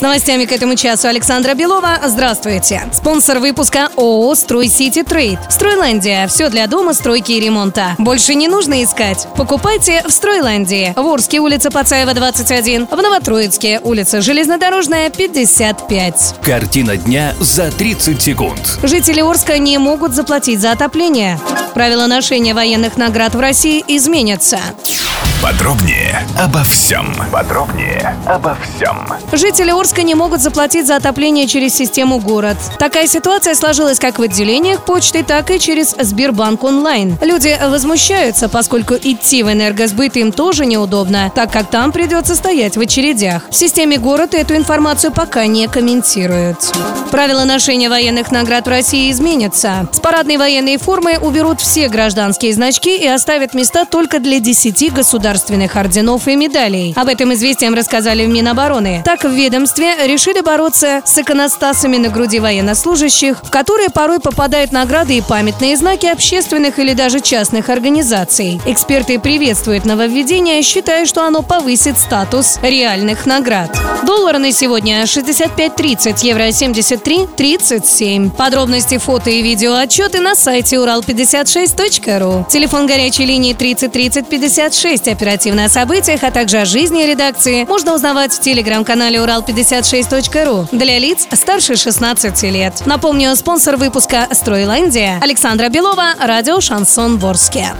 С новостями к этому часу Александра Белова. Здравствуйте. Спонсор выпуска ООО «Строй Сити Трейд». Стройландия. Все для дома, стройки и ремонта. Больше не нужно искать. Покупайте в Стройландии. В Орске, улица Пацаева, 21. В Новотроицке, улица Железнодорожная, 55. Картина дня за 30 секунд. Жители Орска не могут заплатить за отопление. Правила ношения военных наград в России изменятся. Подробнее обо всем. Подробнее обо всем. Жители Орска не могут заплатить за отопление через систему «Город». Такая ситуация сложилась как в отделениях почты, так и через Сбербанк онлайн. Люди возмущаются, поскольку идти в энергосбыт им тоже неудобно, так как там придется стоять в очередях. В системе «Город» эту информацию пока не комментируют. Правила ношения военных наград в России изменятся. С парадной военной формы уберут все гражданские значки и оставят места только для 10 государственных орденов и медалей. Об этом известиям рассказали в Минобороны. Так, в ведомстве решили бороться с иконостасами на груди военнослужащих, в которые порой попадают награды и памятные знаки общественных или даже частных организаций. Эксперты приветствуют нововведение, считая, что оно повысит статус реальных наград. Доллар на сегодня 65.30, евро 73.37. Подробности, фото и видео отчеты на сайте урал56.ру. Телефон горячей линии 30 30 56. Оперативно о событиях, а также о жизни редакции можно узнавать в телеграм-канале урал56.ру для лиц старше 16 лет. Напомню, спонсор выпуска «Стройландия» Александра Белова, радио «Шансон Ворске».